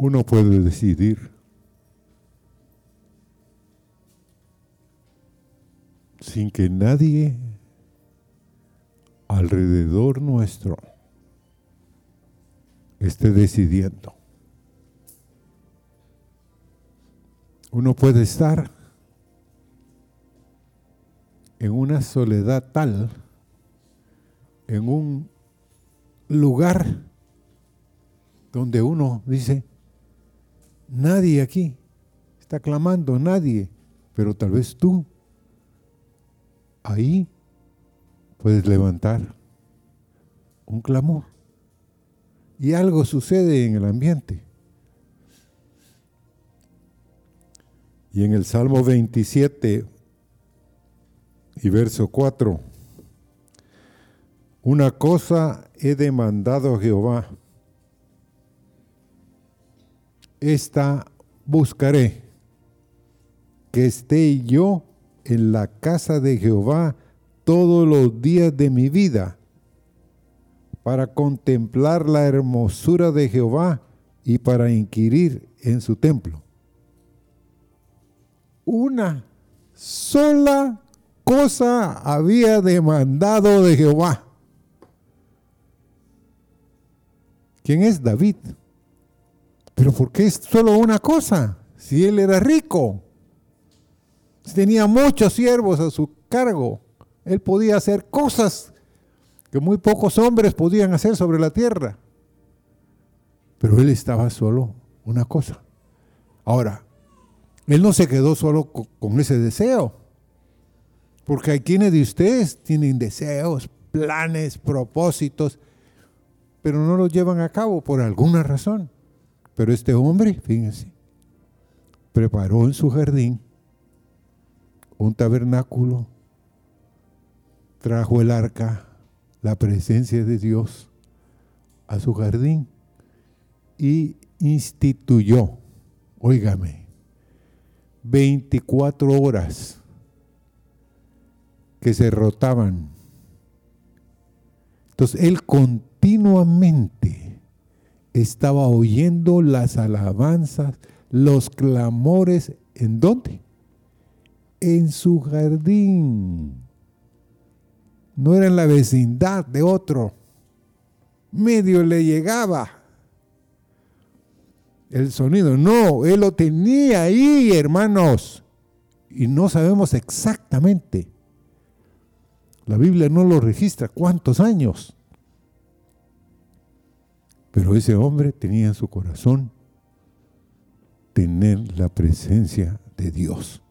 uno puede decidir sin que nadie alrededor nuestro esté decidiendo. Uno puede estar en una soledad tal, en un lugar donde uno dice, nadie aquí está clamando, nadie, pero tal vez tú ahí puedes levantar un clamor y algo sucede en el ambiente. Y en el Salmo 27 y verso 4, una cosa he demandado a Jehová, esta buscaré, que esté yo en la casa de Jehová todos los días de mi vida, para contemplar la hermosura de Jehová y para inquirir en su templo. Una sola cosa había demandado de Jehová. ¿Quién es David? Pero ¿por qué es solo una cosa? Si él era rico, si tenía muchos siervos a su cargo, él podía hacer cosas que muy pocos hombres podían hacer sobre la tierra. Pero él estaba solo una cosa. Ahora, él no se quedó solo con ese deseo, porque hay quienes de ustedes tienen deseos, planes, propósitos, pero no los llevan a cabo por alguna razón. Pero este hombre, fíjense, preparó en su jardín un tabernáculo, trajo el arca, la presencia de Dios a su jardín y instituyó, óigame, 24 horas que se rotaban. Entonces él continuamente estaba oyendo las alabanzas, los clamores, ¿en dónde? En su jardín no era en la vecindad de otro. Medio le llegaba el sonido. No, él lo tenía ahí, hermanos. Y no sabemos exactamente. La Biblia no lo registra cuántos años. Pero ese hombre tenía en su corazón tener la presencia de Dios.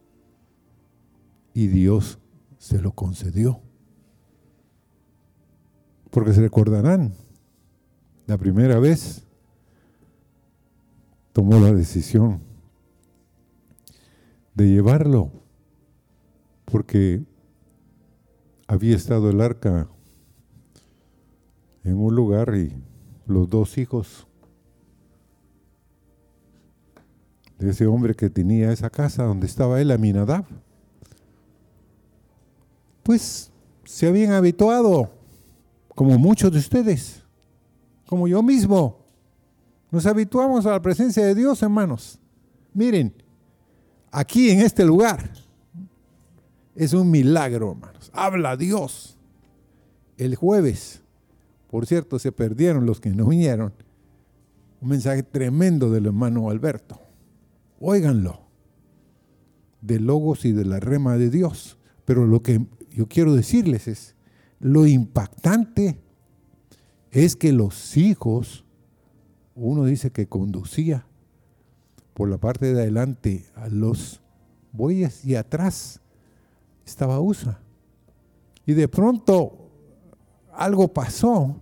Y Dios se lo concedió. Porque se recordarán, la primera vez tomó la decisión de llevarlo, porque había estado el arca en un lugar y los dos hijos de ese hombre que tenía esa casa donde estaba él, Aminadab, pues se habían habituado como muchos de ustedes, como yo mismo. Nos habituamos a la presencia de Dios, hermanos. Miren, aquí en este lugar es un milagro, hermanos. Habla Dios. El jueves, por cierto, se perdieron los que no vinieron. Un mensaje tremendo del hermano Alberto. Óiganlo. De logos y de la rema de Dios. Pero lo que yo quiero decirles es, lo impactante es que los hijos, uno dice que conducía por la parte de adelante a los bueyes y atrás estaba USA. Y de pronto algo pasó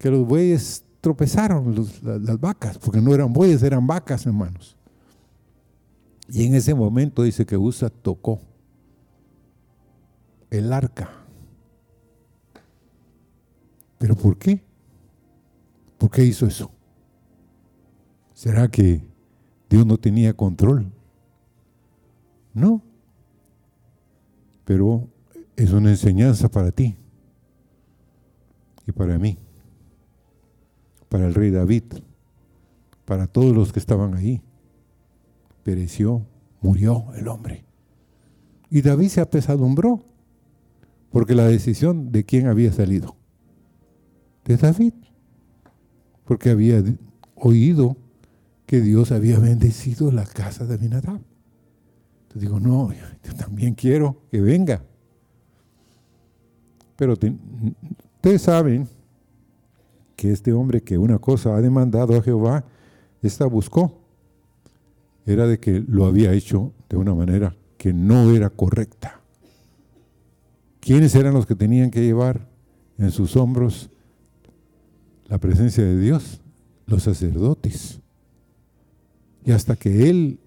que los bueyes tropezaron, las vacas, porque no eran bueyes, eran vacas, hermanos. Y en ese momento dice que USA tocó el arca ¿Pero por qué? ¿Por qué hizo eso? ¿Será que Dios no tenía control? No. Pero es una enseñanza para ti y para mí, para el rey David, para todos los que estaban ahí. Pereció, murió el hombre. Y David se apesadumbró, porque la decisión de quién había salido. De David. Porque había oído que Dios había bendecido la casa de Abinadab. Entonces digo, no, yo también quiero que venga. Pero ustedes saben que este hombre que una cosa ha demandado a Jehová, esta buscó. Era de que lo había hecho de una manera que no era correcta. ¿Quiénes eran los que tenían que llevar en sus hombros la presencia de Dios? Los sacerdotes. Y hasta que él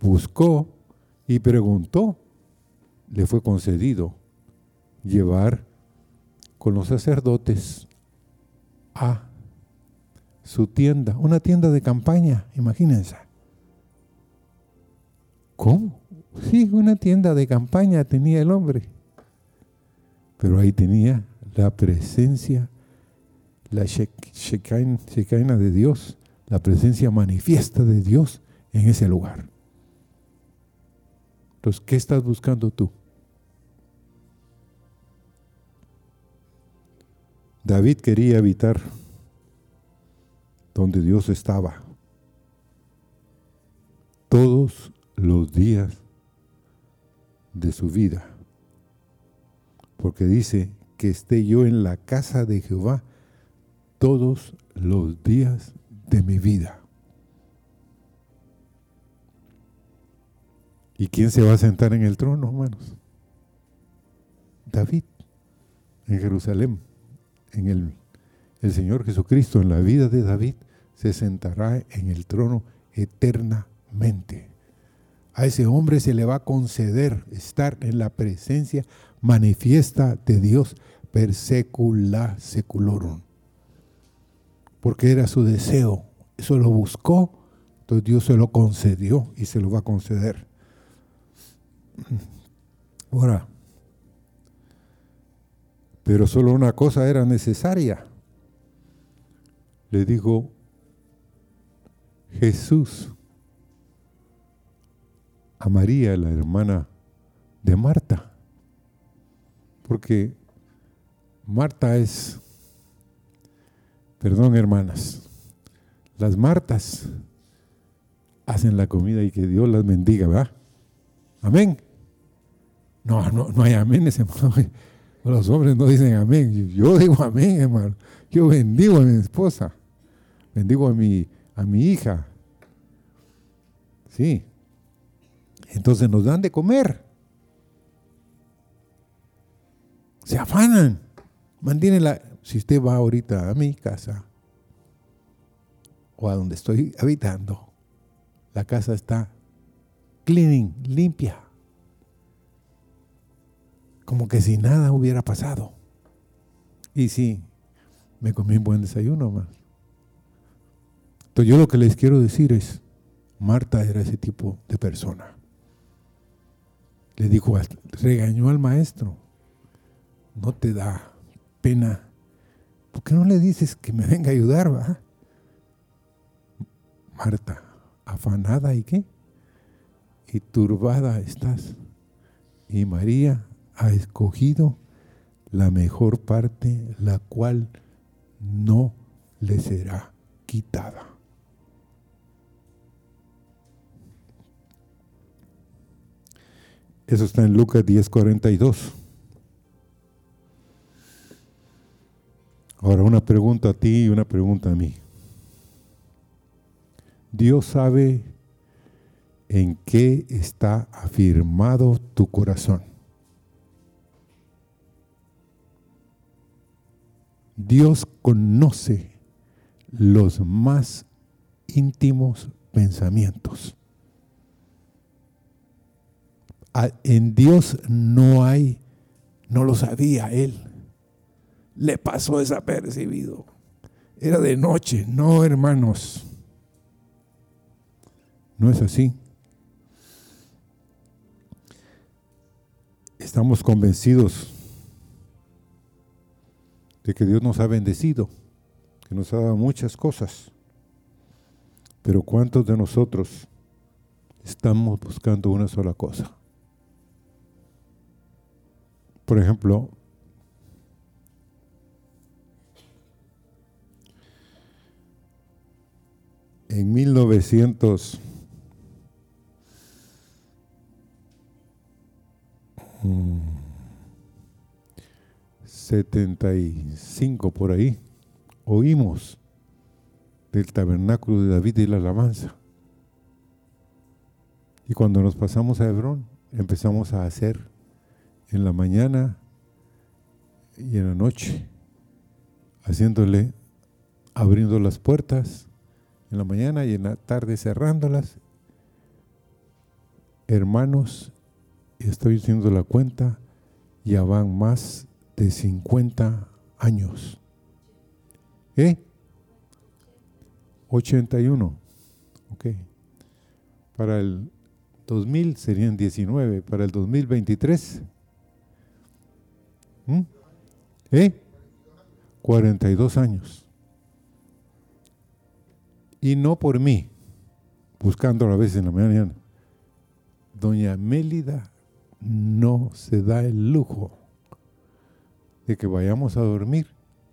buscó y preguntó, le fue concedido llevar con los sacerdotes a su tienda, una tienda de campaña, imagínense. ¿Cómo? Sí, una tienda de campaña tenía el hombre. Pero ahí tenía la presencia, la shekinah de Dios, la presencia manifiesta de Dios en ese lugar. Entonces, ¿qué estás buscando tú? David quería habitar donde Dios estaba todos los días de su vida. Porque dice que esté yo en la casa de Jehová todos los días de mi vida. ¿Y quién se va a sentar en el trono, hermanos? David, en Jerusalén en el, el Señor Jesucristo, en la vida de David, se sentará en el trono eternamente. A ese hombre se le va a conceder estar en la presencia manifiesta de Dios per secula seculorum. Porque era su deseo, eso lo buscó, entonces Dios se lo concedió y se lo va a conceder. Ahora, pero solo una cosa era necesaria. Le dijo Jesús a María, la hermana de Marta. Porque Marta es, perdón hermanas, las Martas hacen la comida y que Dios las bendiga, ¿verdad? Amén. No, no, no hay amén ese los hombres no dicen amén. Yo digo amén, hermano. Yo bendigo a mi esposa. Bendigo a mi, a mi hija. Sí. Entonces nos dan de comer. Se afanan. Mantienen la. Si usted va ahorita a mi casa o a donde estoy habitando, la casa está cleaning, limpia como que si nada hubiera pasado. Y sí, me comí un buen desayuno más. Entonces yo lo que les quiero decir es, Marta era ese tipo de persona. Le dijo, regañó al maestro, no te da pena. ¿Por qué no le dices que me venga a ayudar, va? Marta, afanada y qué? Y turbada estás. Y María ha escogido la mejor parte, la cual no le será quitada. Eso está en Lucas 10:42. Ahora una pregunta a ti y una pregunta a mí. Dios sabe en qué está afirmado tu corazón. Dios conoce los más íntimos pensamientos. En Dios no hay, no lo sabía Él. Le pasó desapercibido. Era de noche, no hermanos. No es así. Estamos convencidos de que Dios nos ha bendecido, que nos ha dado muchas cosas. Pero ¿cuántos de nosotros estamos buscando una sola cosa? Por ejemplo, en 1900 75 por ahí, oímos del tabernáculo de David y la alabanza. Y cuando nos pasamos a Hebrón, empezamos a hacer en la mañana y en la noche, haciéndole, abriendo las puertas en la mañana y en la tarde cerrándolas. Hermanos, estoy haciendo la cuenta, ya van más de 50 años. ¿Eh? 81. Ok. Para el 2000 serían 19. Para el 2023. ¿Mm? ¿Eh? 42 años. Y no por mí, buscando a veces en la mañana. Doña Mélida no se da el lujo de que vayamos a dormir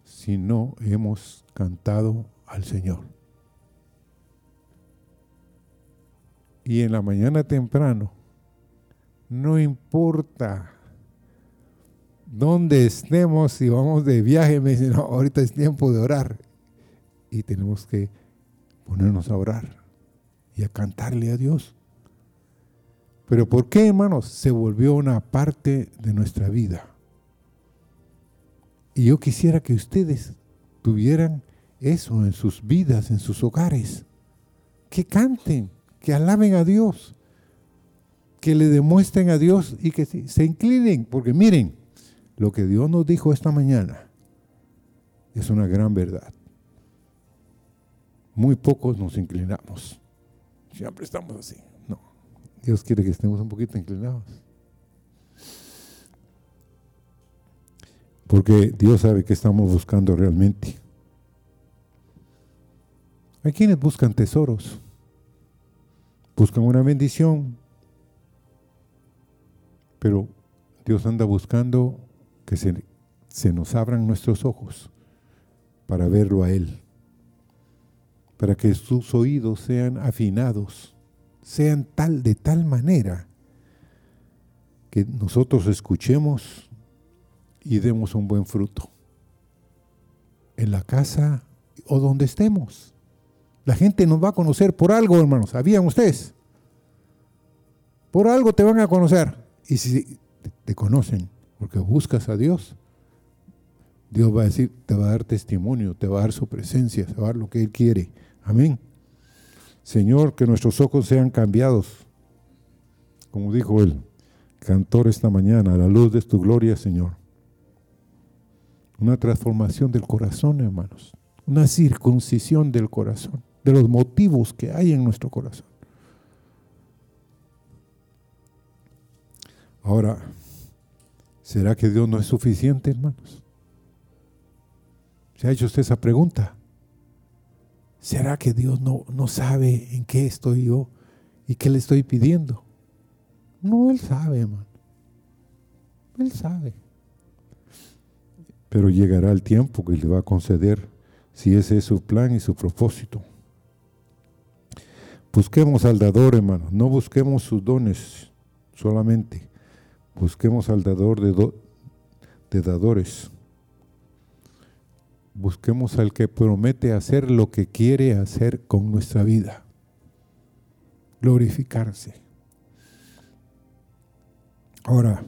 si no hemos cantado al Señor. Y en la mañana temprano, no importa dónde estemos, si vamos de viaje, me dicen, ahorita es tiempo de orar. Y tenemos que ponernos a orar y a cantarle a Dios. Pero ¿por qué, hermanos? Se volvió una parte de nuestra vida. Y yo quisiera que ustedes tuvieran eso en sus vidas, en sus hogares. Que canten, que alaben a Dios, que le demuestren a Dios y que se inclinen. Porque miren, lo que Dios nos dijo esta mañana es una gran verdad. Muy pocos nos inclinamos. Siempre estamos así. No. Dios quiere que estemos un poquito inclinados. Porque Dios sabe que estamos buscando realmente. Hay quienes buscan tesoros, buscan una bendición, pero Dios anda buscando que se, se, nos abran nuestros ojos para verlo a Él, para que sus oídos sean afinados, sean tal de tal manera que nosotros escuchemos y demos un buen fruto. En la casa o donde estemos. La gente nos va a conocer por algo, hermanos. ¿Sabían ustedes? Por algo te van a conocer. Y si te conocen porque buscas a Dios, Dios va a decir, te va a dar testimonio, te va a dar su presencia, te va a dar lo que Él quiere. Amén. Señor, que nuestros ojos sean cambiados. Como dijo el cantor esta mañana, a la luz de tu gloria, Señor. Una transformación del corazón, hermanos. Una circuncisión del corazón, de los motivos que hay en nuestro corazón. Ahora, ¿será que Dios no es suficiente, hermanos? ¿Se ha hecho usted esa pregunta? ¿Será que Dios no, no sabe en qué estoy yo y qué le estoy pidiendo? No, Él sabe, hermano. Él sabe. Pero llegará el tiempo que le va a conceder si ese es su plan y su propósito. Busquemos al dador, hermano. No busquemos sus dones solamente. Busquemos al dador de, de dadores. Busquemos al que promete hacer lo que quiere hacer con nuestra vida. Glorificarse. Ahora,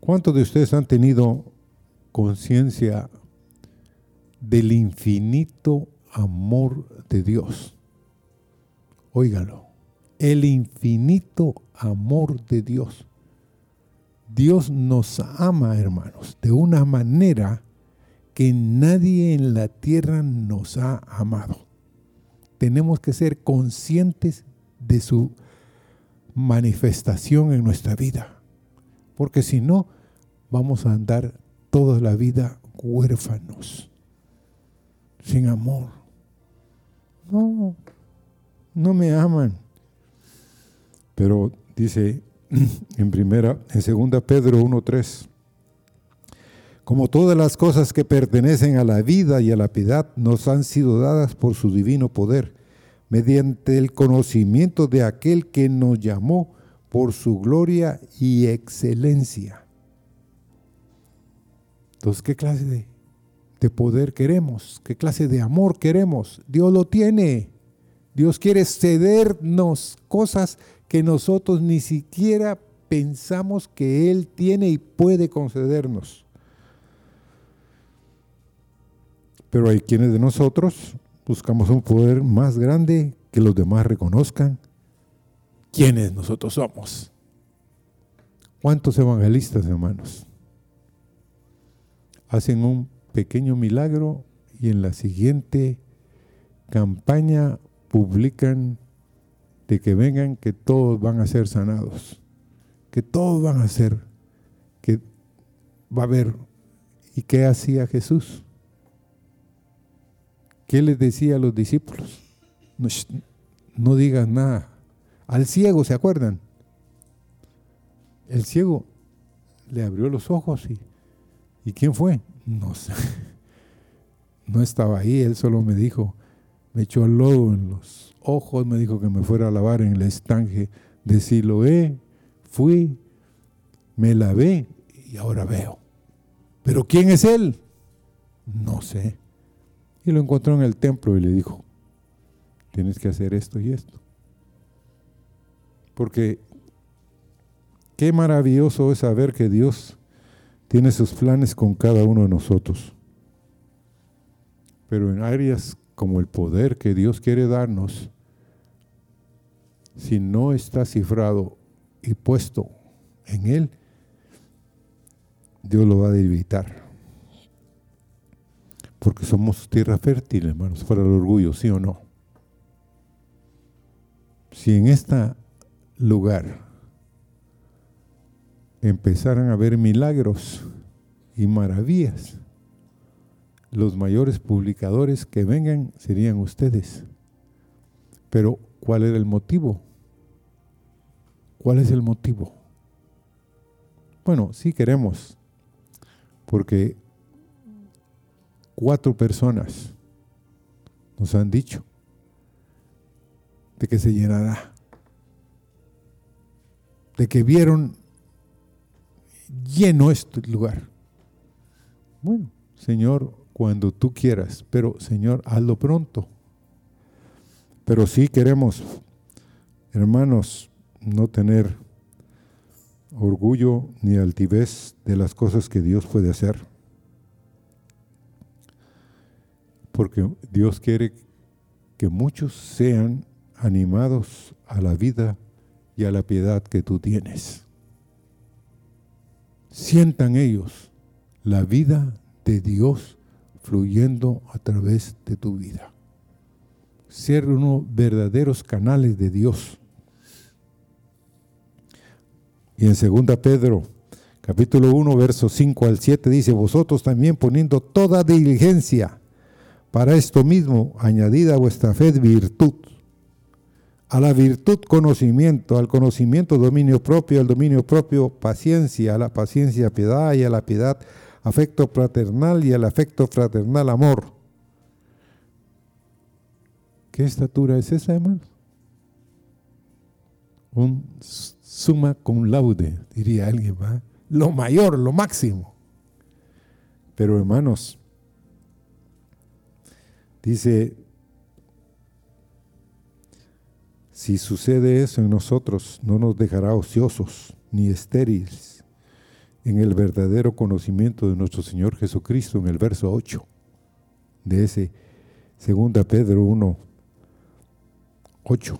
¿cuántos de ustedes han tenido conciencia del infinito amor de Dios. Óigalo, el infinito amor de Dios. Dios nos ama, hermanos, de una manera que nadie en la tierra nos ha amado. Tenemos que ser conscientes de su manifestación en nuestra vida, porque si no, vamos a andar toda la vida huérfanos, sin amor. No, no me aman. Pero dice en primera, en segunda Pedro 1.3, como todas las cosas que pertenecen a la vida y a la piedad nos han sido dadas por su divino poder, mediante el conocimiento de aquel que nos llamó por su gloria y excelencia. Entonces, ¿qué clase de, de poder queremos? ¿Qué clase de amor queremos? Dios lo tiene. Dios quiere cedernos cosas que nosotros ni siquiera pensamos que Él tiene y puede concedernos. Pero hay quienes de nosotros buscamos un poder más grande que los demás reconozcan quiénes nosotros somos. ¿Cuántos evangelistas, hermanos? Hacen un pequeño milagro y en la siguiente campaña publican de que vengan que todos van a ser sanados, que todos van a ser, que va a haber. ¿Y qué hacía Jesús? ¿Qué les decía a los discípulos? No, no nada. Al ciego, ¿se acuerdan? El ciego le abrió los ojos y, ¿y quién fue? No sé. No estaba ahí, él solo me dijo, me echó el lodo en los ojos, me dijo que me fuera a lavar en el estanque de Siloé, fui, me lavé y ahora veo. ¿Pero quién es él? No sé. Y lo encontró en el templo y le dijo, tienes que hacer esto y esto. Porque qué maravilloso es saber que Dios tiene sus planes con cada uno de nosotros. Pero en áreas como el poder que Dios quiere darnos, si no está cifrado y puesto en Él, Dios lo va a debilitar. Porque somos tierra fértil, hermanos, para el orgullo, ¿sí o no? Si en este lugar empezaran a ver milagros y maravillas, los mayores publicadores que vengan serían ustedes. Pero, ¿cuál era el motivo? ¿Cuál es el motivo? Bueno, sí queremos, porque cuatro personas nos han dicho de que se llenará, de que vieron lleno este lugar. Bueno, Señor, cuando tú quieras, pero Señor, hazlo pronto. Pero sí queremos, hermanos, no tener orgullo ni altivez de las cosas que Dios puede hacer. Porque Dios quiere que muchos sean animados a la vida y a la piedad que tú tienes. Sientan ellos la vida de Dios fluyendo a través de tu vida. Ser unos verdaderos canales de Dios. Y en 2 Pedro, capítulo 1, versos 5 al 7, dice, vosotros también poniendo toda diligencia para esto mismo, añadida a vuestra fe virtud. A la virtud conocimiento, al conocimiento dominio propio, al dominio propio paciencia, a la paciencia piedad y a la piedad afecto fraternal y al afecto fraternal amor. ¿Qué estatura es esa, hermanos? Un suma cum laude, diría alguien, ¿va? Lo mayor, lo máximo. Pero hermanos, dice, si sucede eso en nosotros, no nos dejará ociosos ni estériles en el verdadero conocimiento de nuestro Señor Jesucristo en el verso 8 de ese 2 Pedro 1, 8.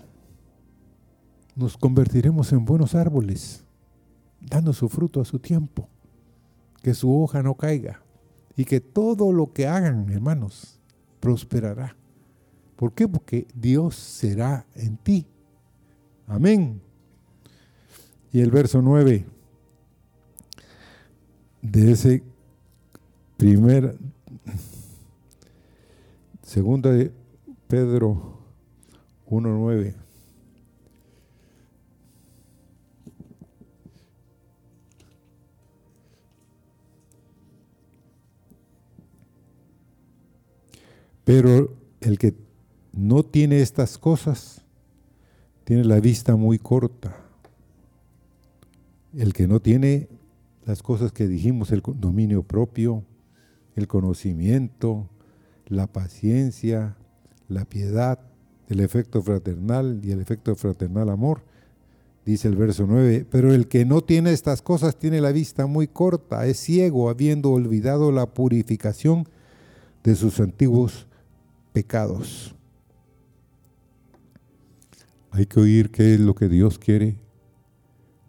Nos convertiremos en buenos árboles, dando su fruto a su tiempo, que su hoja no caiga y que todo lo que hagan, hermanos, prosperará. ¿Por qué? Porque Dios será en ti. Amén. Y el verso 9 de ese primer, segunda de Pedro 1.9. Pero el que no tiene estas cosas tiene la vista muy corta. El que no tiene las cosas que dijimos, el dominio propio, el conocimiento, la paciencia, la piedad, el efecto fraternal y el efecto fraternal amor. Dice el verso 9, pero el que no tiene estas cosas tiene la vista muy corta, es ciego, habiendo olvidado la purificación de sus antiguos pecados. Hay que oír qué es lo que Dios quiere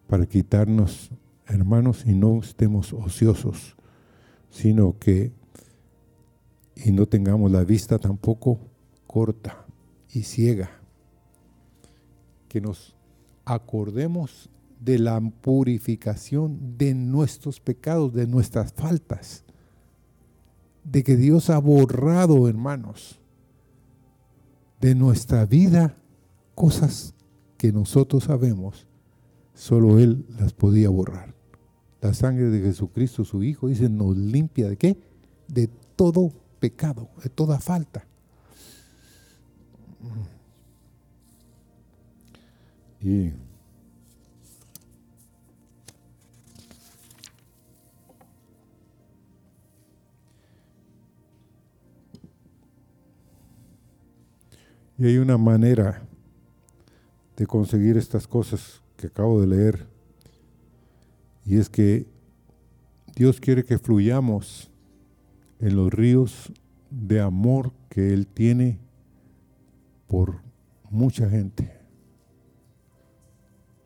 para quitarnos, hermanos, y no estemos ociosos, sino que y no tengamos la vista tampoco corta y ciega. Que nos acordemos de la purificación de nuestros pecados, de nuestras faltas, de que Dios ha borrado, hermanos, de nuestra vida cosas que nosotros sabemos, solo Él las podía borrar. La sangre de Jesucristo, su Hijo, dice, nos limpia de qué? De todo pecado, de toda falta. Y Y hay una manera de conseguir estas cosas que acabo de leer. Y es que Dios quiere que fluyamos en los ríos de amor que Él tiene por mucha gente.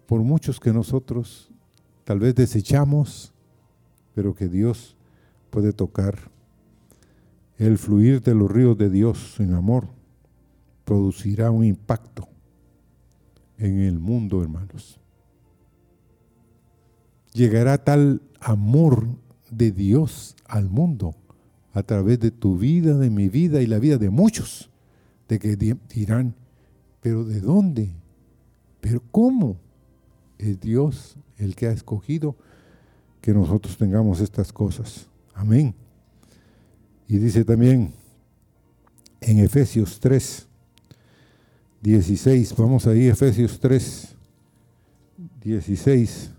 Por muchos que nosotros tal vez desechamos, pero que Dios puede tocar. El fluir de los ríos de Dios en amor producirá un impacto en el mundo, hermanos. Llegará tal amor de Dios al mundo a través de tu vida, de mi vida y la vida de muchos, de que dirán, pero ¿de dónde? ¿Pero cómo? Es Dios el que ha escogido que nosotros tengamos estas cosas. Amén. Y dice también en Efesios 3, 16. Vamos ahí, Efesios 3, 16.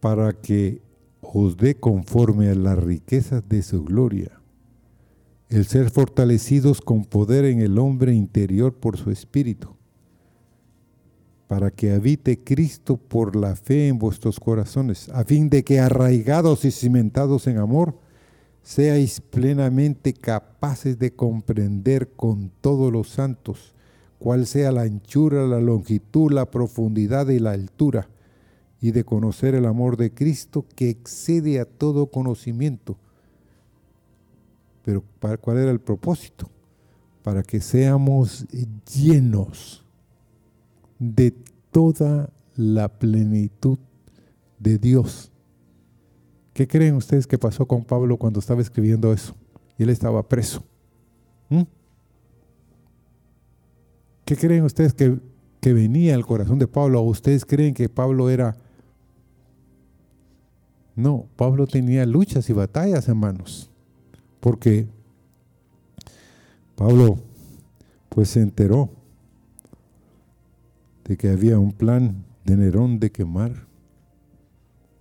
para que os dé conforme a las riquezas de su gloria el ser fortalecidos con poder en el hombre interior por su espíritu, para que habite Cristo por la fe en vuestros corazones, a fin de que arraigados y cimentados en amor, seáis plenamente capaces de comprender con todos los santos cuál sea la anchura, la longitud, la profundidad y la altura, y de conocer el amor de Cristo que excede a todo conocimiento pero ¿cuál era el propósito? Para que seamos llenos de toda la plenitud de Dios. ¿Qué creen ustedes que pasó con Pablo cuando estaba escribiendo eso? Y él estaba preso. ¿Mm? ¿Qué creen ustedes que, que venía al corazón de Pablo? ¿O ustedes creen que Pablo era... No, Pablo tenía luchas y batallas, hermanos. Porque Pablo pues se enteró de que había un plan de Nerón de quemar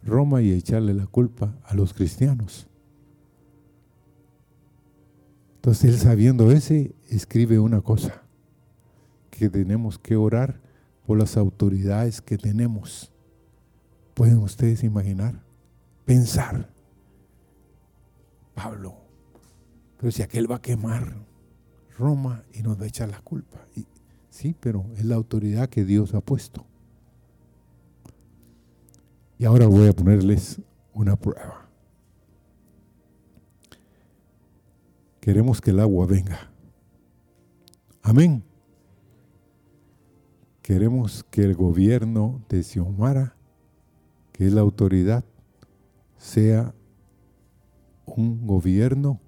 Roma y echarle la culpa a los cristianos. Entonces él sabiendo ese, escribe una cosa, que tenemos que orar por las autoridades que tenemos. ¿Pueden ustedes imaginar? Pensar. Pablo, pero si aquel va a quemar Roma y nos va a echar la culpa. sí, pero es la autoridad que Dios ha puesto. Y ahora voy a ponerles una prueba. Queremos que el agua venga. Amén. queremos que el gobierno de Xiomara, que es la autoridad, sea un gobierno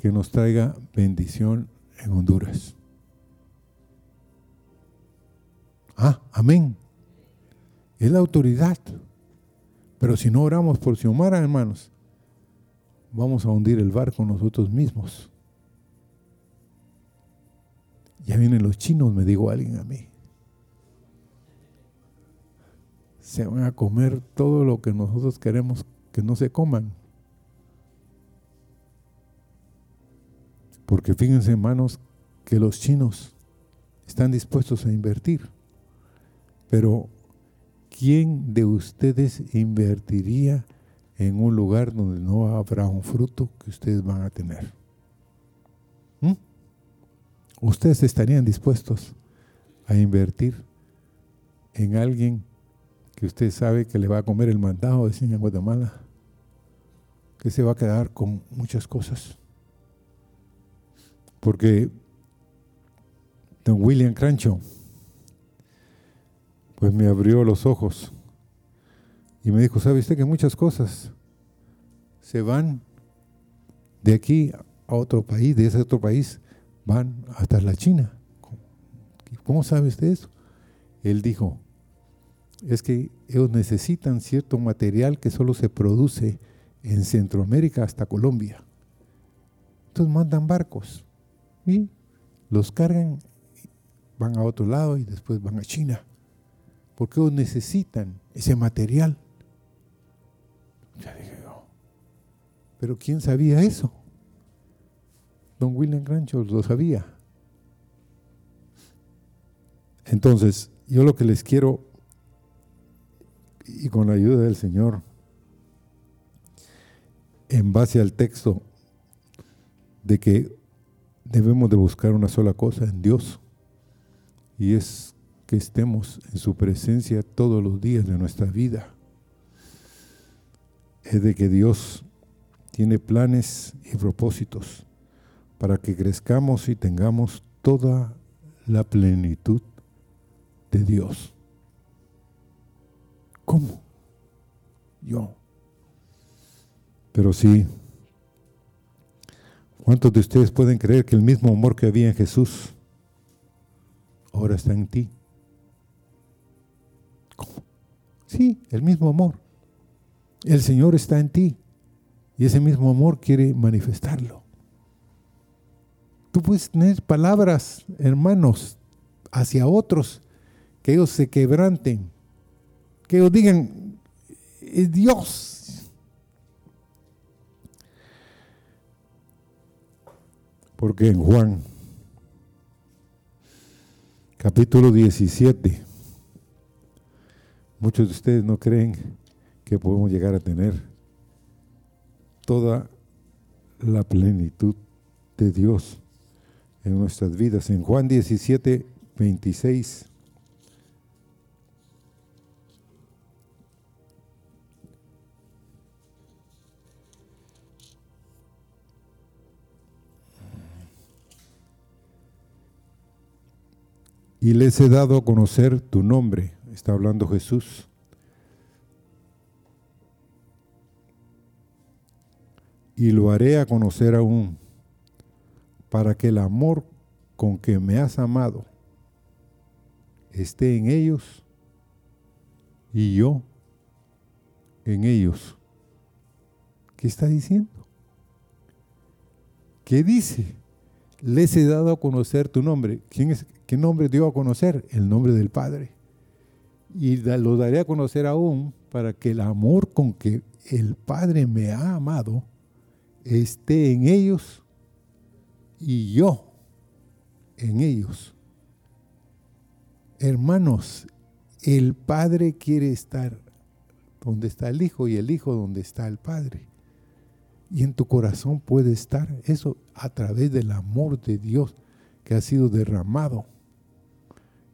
que nos traiga bendición en Honduras. Ah, amén. Es la autoridad. Pero si no oramos por Xiomara, hermanos, vamos a hundir el barco nosotros mismos. Ya vienen los chinos, me dijo alguien a mí. Se van a comer todo lo que nosotros queremos que no se coman. Porque fíjense, hermanos, que los chinos están dispuestos a invertir. Pero, ¿quién de ustedes invertiría en un lugar donde no habrá un fruto que ustedes van a tener? ¿Mm? ¿Ustedes estarían dispuestos a invertir en alguien que usted sabe que le va a comer el mandado, de en Guatemala? Que se va a quedar con muchas cosas. Porque don William Crancho, pues me abrió los ojos y me dijo, ¿sabe usted que muchas cosas se van de aquí a otro país, de ese otro país, van hasta la China? ¿Cómo sabe usted eso? Él dijo, es que ellos necesitan cierto material que solo se produce en Centroamérica hasta Colombia. Entonces mandan barcos los cargan, van a otro lado y después van a China. Porque ellos necesitan ese material. Ya dije yo, pero ¿quién sabía eso? Don William Grancho lo sabía. Entonces, yo lo que les quiero, y con la ayuda del Señor, en base al texto de que debemos de buscar una sola cosa en Dios y es que estemos en su presencia todos los días de nuestra vida. Es de que Dios tiene planes y propósitos para que crezcamos y tengamos toda la plenitud de Dios. ¿Cómo? Yo. Pero sí, ¿Cuántos de ustedes pueden creer que el mismo amor que había en Jesús ahora está en ti? ¿Cómo? Sí, el mismo amor. El Señor está en ti y ese mismo amor quiere manifestarlo. Tú puedes tener palabras, hermanos, hacia otros, que ellos se quebranten, que ellos digan, es Dios, Porque en Juan, capítulo 17, muchos de ustedes no creen que podemos llegar a tener toda la plenitud de Dios en nuestras vidas. En Juan 17, 26 y les he dado a conocer tu nombre, está hablando Jesús. Y lo haré a conocer aún, para que el amor con que me has amado esté en ellos y yo en ellos. ¿Qué está diciendo? ¿Qué dice? Les he dado a conocer tu nombre. ¿Quién es? ¿Qué nombre dio a conocer? El nombre del Padre. Y lo daré a conocer aún para que el amor con que el Padre me ha amado esté en ellos y yo en ellos. Hermanos, el Padre quiere estar donde está el Hijo y el Hijo donde está el Padre. Y en tu corazón puede estar eso a través del amor de Dios que ha sido derramado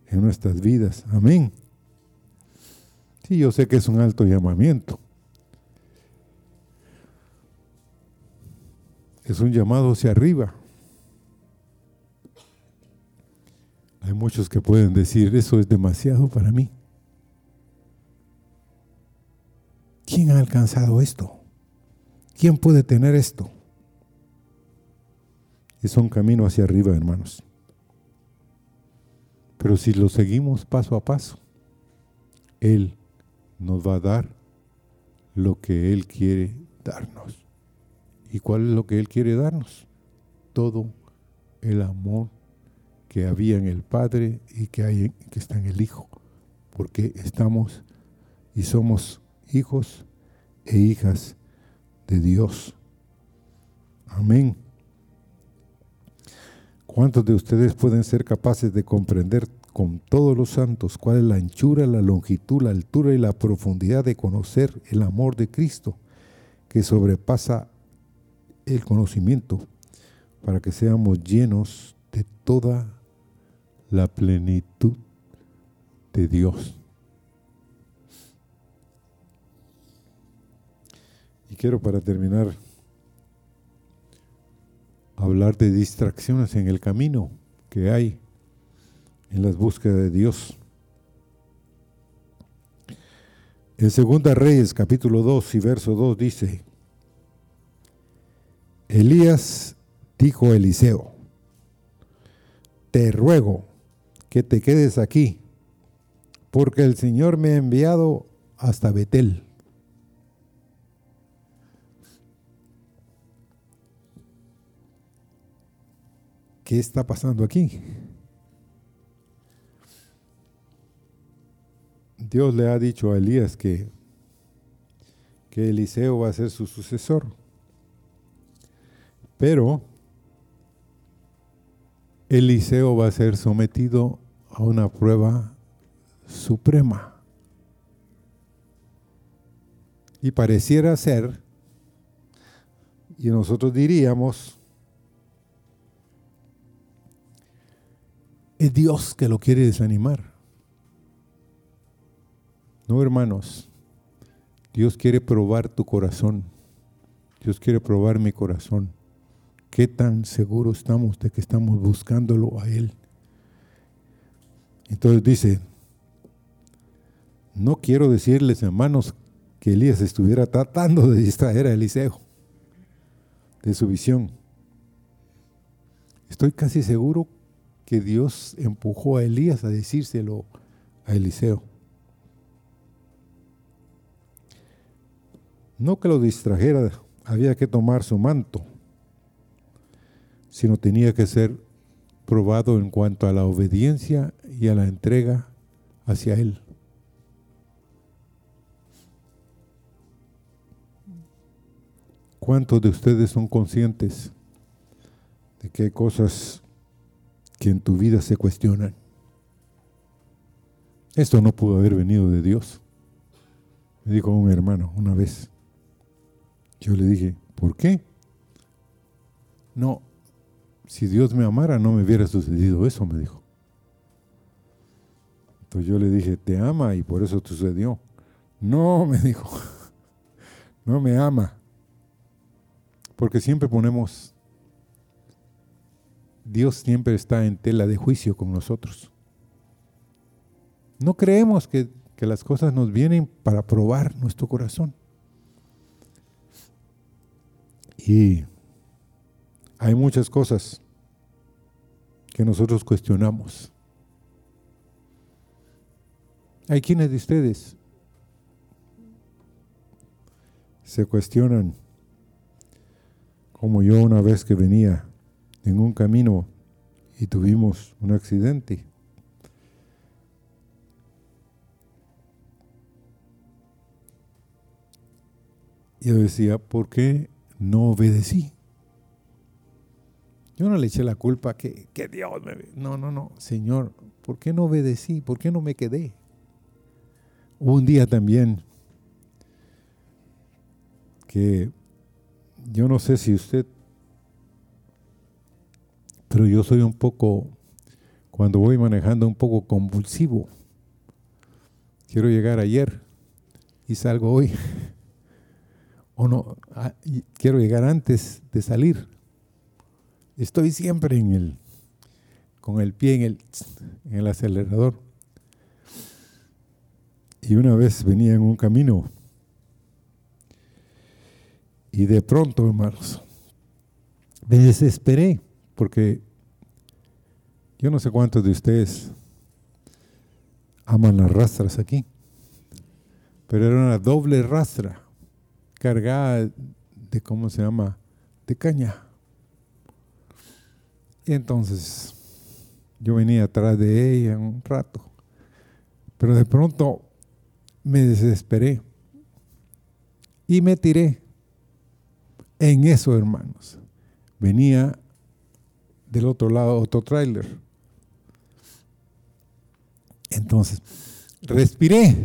en nuestras vidas. Amén. Sí, yo sé que es un alto llamamiento. Es un llamado hacia arriba. Hay muchos que pueden decir, eso es demasiado para mí. ¿Quién ha alcanzado esto? ¿Quién puede tener esto? Es un camino hacia arriba, hermanos. Pero si lo seguimos paso a paso, Él nos va a dar lo que Él quiere darnos. ¿Y cuál es lo que Él quiere darnos? Todo el amor que había en el Padre y que, hay, que está en el Hijo. Porque estamos y somos hijos e hijas de Dios. Amén. ¿Cuántos de ustedes pueden ser capaces de comprender con todos los santos cuál es la anchura, la longitud, la altura y la profundidad de conocer el amor de Cristo que sobrepasa el conocimiento para que seamos llenos de toda la plenitud de Dios? Y quiero para terminar hablar de distracciones en el camino que hay en las búsquedas de Dios. En Segunda Reyes capítulo 2 y verso 2 dice, Elías dijo a Eliseo, te ruego que te quedes aquí, porque el Señor me ha enviado hasta Betel. ¿Qué está pasando aquí? Dios le ha dicho a Elías que, que Eliseo va a ser su sucesor. Pero Eliseo va a ser sometido a una prueba suprema. Y pareciera ser, y nosotros diríamos, es Dios que lo quiere desanimar. No, hermanos. Dios quiere probar tu corazón. Dios quiere probar mi corazón. ¿Qué tan seguro estamos de que estamos buscándolo a Él? Entonces dice, no quiero decirles, hermanos, que Elías estuviera tratando de distraer a Eliseo de su visión. Estoy casi seguro que Dios empujó a Elías a decírselo a Eliseo. No que lo distrajera, había que tomar su manto, sino tenía que ser probado en cuanto a la obediencia y a la entrega hacia Él. ¿Cuántos de ustedes son conscientes de hay cosas que en tu vida se cuestionan. Esto no pudo haber venido de Dios. Me dijo un hermano una vez. Yo le dije, ¿por qué? No, si Dios me amara no me hubiera sucedido eso, me dijo. Entonces yo le dije, te ama y por eso sucedió. No, me dijo, no me ama. Porque siempre ponemos Dios siempre está en tela de juicio con nosotros. No creemos que, las cosas nos vienen para probar nuestro corazón. Y hay muchas cosas que nosotros cuestionamos. Hay quienes de ustedes se cuestionan, como yo una vez que venía en un camino y tuvimos un accidente. Yo decía, ¿por qué no obedecí? Yo no le eché la culpa que, que Dios me... No, no, no, Señor, ¿por qué no obedecí? ¿Por qué no me quedé? un día también que yo no sé si usted pero yo soy un poco, cuando voy manejando, un poco convulsivo. Quiero llegar ayer y salgo hoy. o no, ah, quiero llegar antes de salir. Estoy siempre en el, con el pie en el, en el acelerador. Y una vez venía en un camino y de pronto, hermanos, me desesperé porque yo no sé cuántos de ustedes aman las rastras aquí, pero era una doble rastra cargada de, ¿cómo se llama?, de caña. Y entonces yo venía atrás de ella un rato, pero de pronto me desesperé y me tiré. En eso, hermanos, venía del otro lado otro tráiler. Entonces, respiré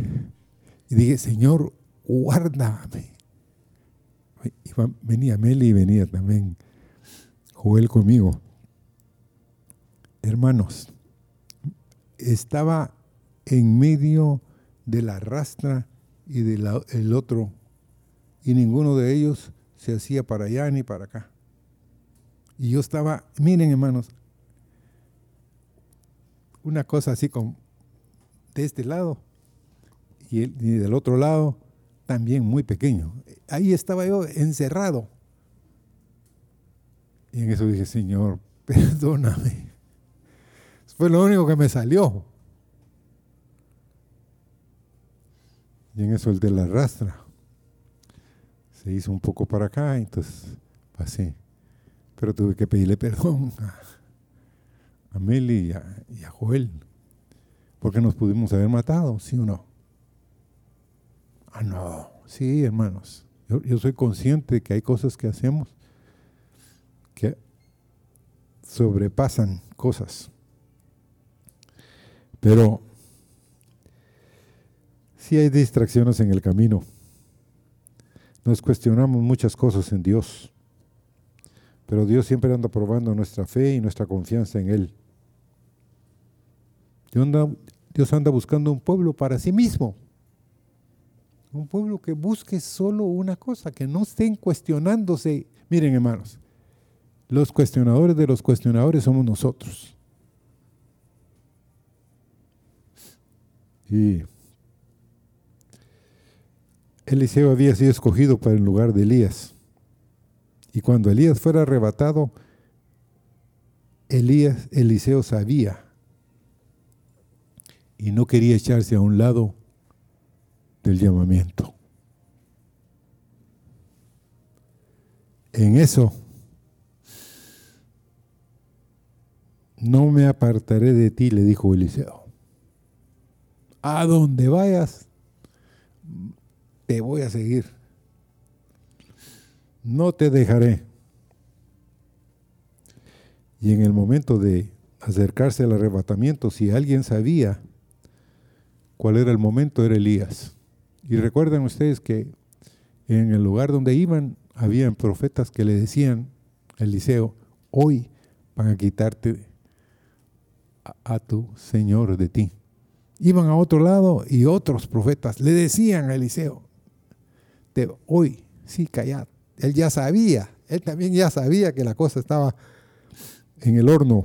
y dije, Señor, guárdame. venía Meli y venía también Joel conmigo. Hermanos, estaba en medio de la rastra y del otro, y ninguno de ellos se hacía para allá ni para acá. Y yo estaba, miren hermanos, una cosa así con de este lado y, del otro lado también muy pequeño. Ahí estaba yo encerrado. Y en eso dije, Señor, perdóname. Fue lo único que me salió. Y en eso el de la rastra se hizo un poco para acá, entonces pasé. Pero tuve que pedirle perdón a, Meli y a, Joel, porque nos pudimos haber matado, ¿sí o no? Ah, no, sí, hermanos. Yo, yo soy consciente de que hay cosas que hacemos que sobrepasan cosas. Pero si hay distracciones en el camino. Nos cuestionamos muchas cosas en Dios, pero Dios siempre anda probando nuestra fe y nuestra confianza en Él. Dios anda, Dios anda buscando un pueblo para sí mismo. Un pueblo que busque solo una cosa, que no estén cuestionándose. Miren, hermanos, los cuestionadores de los cuestionadores somos nosotros. Y Eliseo había sido escogido para el lugar de Elías. Y cuando Elías fuera arrebatado, Elías, Eliseo sabía y no quería echarse a un lado del llamamiento. En eso, no me apartaré de ti, le dijo Eliseo. A donde vayas, te voy a seguir. No te dejaré. Y en el momento de acercarse al arrebatamiento, si alguien sabía cuál era el momento, era Elías. Y recuerden ustedes que en el lugar donde iban, habían profetas que le decían Eliseo, hoy van a quitarte a, tu Señor de ti. Iban a otro lado y otros profetas le decían a Eliseo, de hoy, sí, callad. Él ya sabía, él también ya sabía que la cosa estaba en el horno.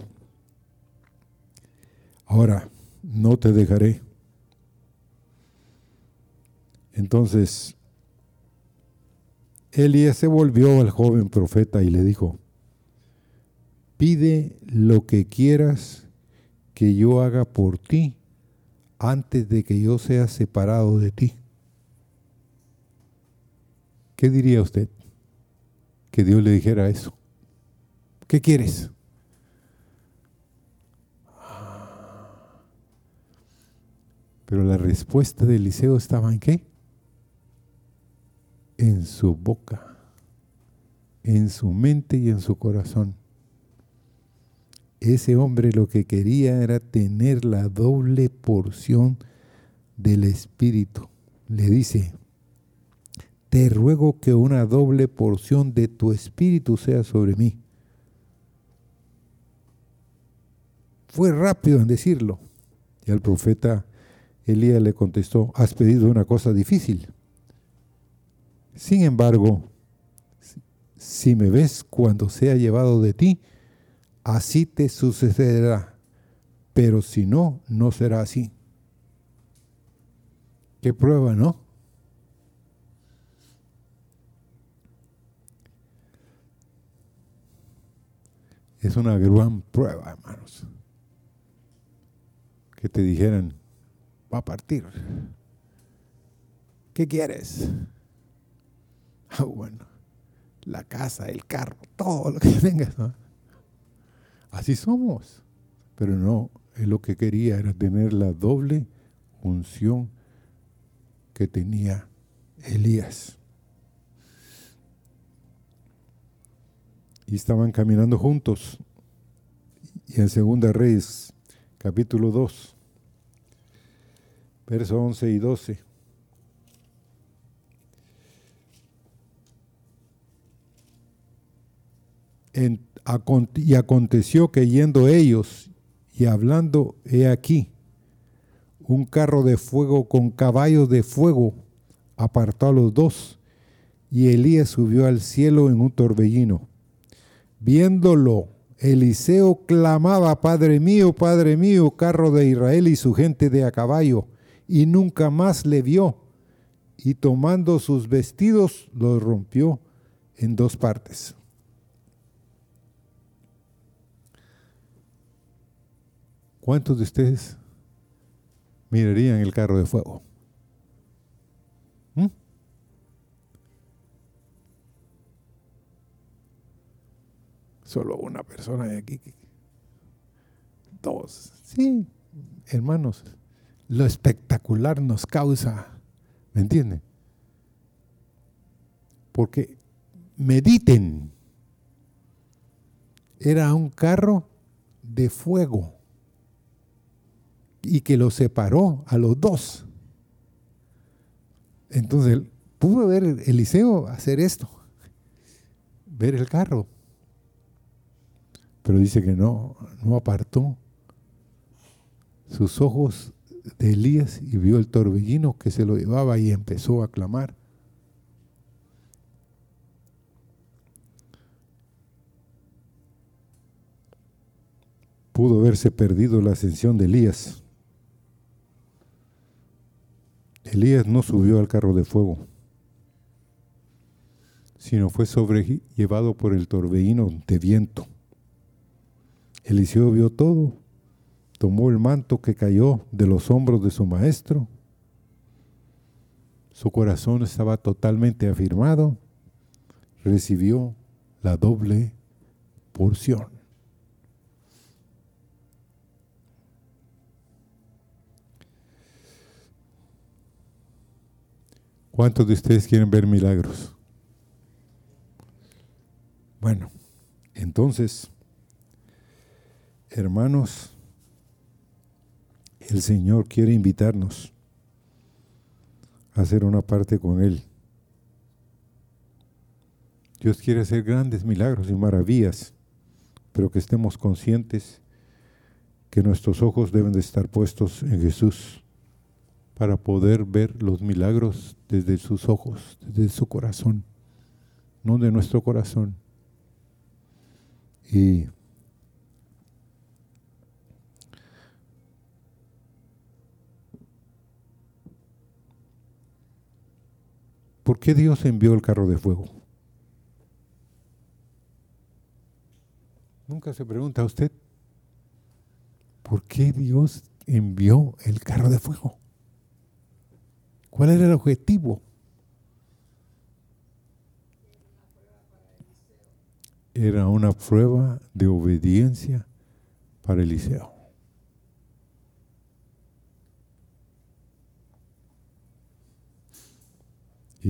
Ahora, no te dejaré. Entonces, Elías se volvió al joven profeta y le dijo, pide lo que quieras que yo haga por ti antes de que yo sea separado de ti. ¿Qué diría usted? Que Dios le dijera eso. ¿Qué quieres? Pero la respuesta de Eliseo estaba en qué? En su boca, en su mente y en su corazón. Ese hombre lo que quería era tener la doble porción del Espíritu. Le dice, te ruego que una doble porción de tu espíritu sea sobre mí. Fue rápido en decirlo. Y al profeta Elías le contestó, has pedido una cosa difícil. Sin embargo, si me ves cuando sea llevado de ti, así te sucederá. pero si no, no será así. Qué prueba, ¿no? Es una gran prueba, hermanos. Que te dijeran, va a partir. ¿Qué quieres? Ah, bueno, la casa, el carro, todo lo que tengas. Así somos. Pero no, lo que quería era tener la doble unción que tenía Elías. Y estaban caminando juntos. Y en Segunda Reyes, capítulo 2, versos 11 y 12. y aconteció que yendo ellos y hablando, he aquí, un carro de fuego con caballos de fuego apartó a los dos, y Elías subió al cielo en un torbellino. Viéndolo, Eliseo clamaba, Padre mío, Padre mío, carro de Israel y su gente de a caballo, y nunca más le vio, y tomando sus vestidos los rompió en dos partes. ¿Cuántos de ustedes mirarían el carro de fuego? ¿Mm? Solo una persona de aquí. Dos. Sí, hermanos, lo espectacular nos causa, ¿me entienden? Porque mediten, era un carro de fuego y que los separó a los dos. Entonces, pudo ver Eliseo hacer esto, ver el carro. Pero dice que no, no apartó sus ojos de Elías y vio el torbellino que se lo llevaba y empezó a clamar. Pudo haberse perdido la ascensión de Elías Elías no subió al carro de fuego, sino fue sobrellevado por el torbellino de viento. Eliseo vio todo, tomó el manto que cayó de los hombros de su maestro. Su corazón estaba totalmente afirmado, recibió la doble porción. ¿Cuántos de ustedes quieren ver milagros? Bueno, entonces, hermanos, el Señor quiere invitarnos a hacer una parte con Él. Dios quiere hacer grandes milagros y maravillas, pero que estemos conscientes que nuestros ojos deben de estar puestos en Jesús para poder ver los milagros desde sus ojos, desde su corazón, no de nuestro corazón. Y ¿Por qué Dios envió el carro de fuego? Nunca se pregunta a usted, ¿por qué Dios envió el carro de fuego? ¿Cuál era el objetivo? Era una prueba de obediencia para Eliseo.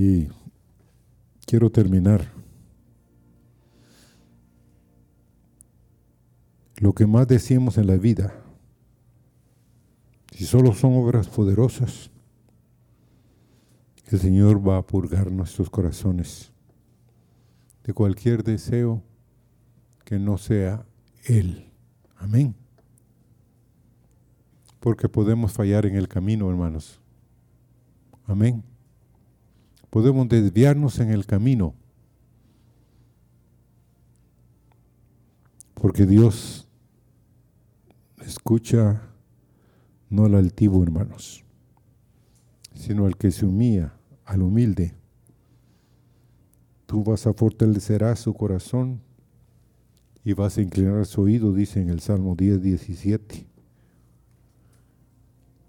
Y quiero terminar. Lo que más decimos en la vida, si solo son obras poderosas, el Señor va a purgar nuestros corazones de cualquier deseo que no sea Él. Amén. Porque podemos fallar en el camino, hermanos. Amén. Podemos desviarnos en el camino. Porque Dios Escucha no al altivo, hermanos, sino al que se humilla, al humilde. Tú vas a fortalecer su corazón y vas a inclinar su oído, dice en el Salmo 10, 17.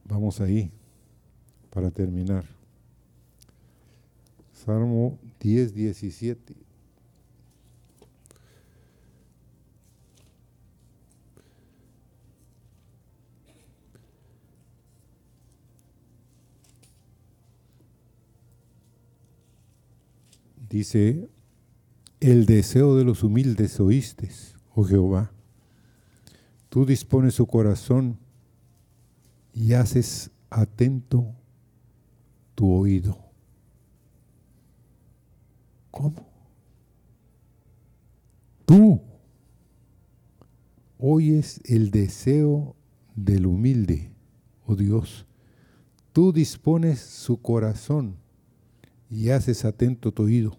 Vamos ahí para terminar. Salmo 10, 17. Dice, el deseo de los humildes oíste, oh Jehová. Tú dispones su corazón y haces atento tu oído. ¿Cómo? Tú oyes el deseo del humilde, oh Dios. Tú dispones su corazón y haces atento tu oído.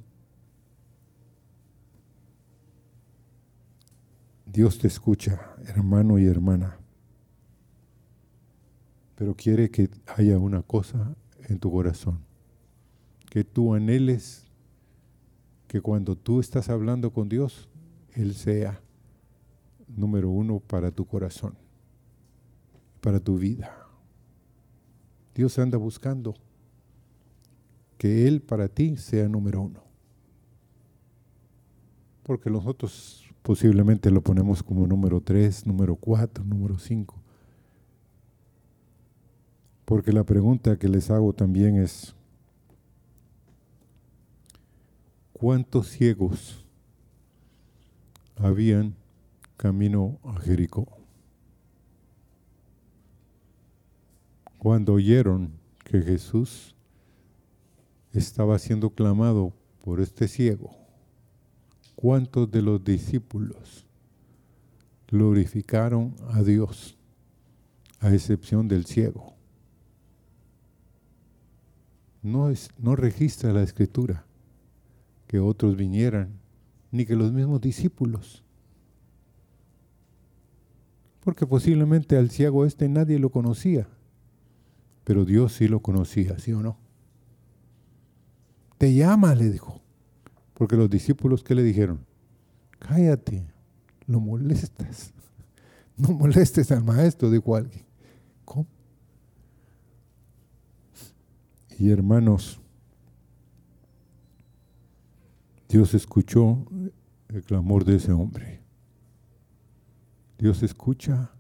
Dios te escucha, hermano y hermana, pero quiere que haya una cosa en tu corazón, que tú anheles que cuando tú estás hablando con Dios, Él sea número uno para tu corazón, para tu vida. Dios anda buscando que Él para ti sea número uno. Porque nosotros posiblemente lo ponemos como número tres, número cuatro, número cinco. Porque la pregunta que les hago también es, ¿cuántos ciegos habían camino a Jericó? Cuando oyeron que Jesús estaba siendo clamado por este ciego, ¿cuántos de los discípulos glorificaron a Dios, a excepción del ciego? No, es, no registra la escritura que otros vinieran, ni que los mismos discípulos. Porque posiblemente al ciego este nadie lo conocía, pero Dios sí lo conocía, ¿sí o no? Te llama, le dijo. Porque los discípulos, ¿qué le dijeron? Cállate, lo molestas. No molestes al maestro, dijo alguien. ¿Cómo? Y hermanos, Dios escuchó el clamor de ese hombre. Dios escucha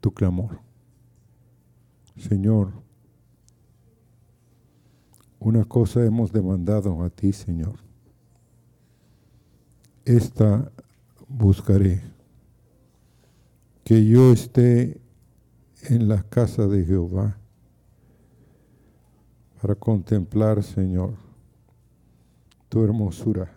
tu clamor. Señor, una cosa hemos demandado a ti, Señor. Esta buscaré, que yo esté en la casa de Jehová para contemplar, Señor, tu hermosura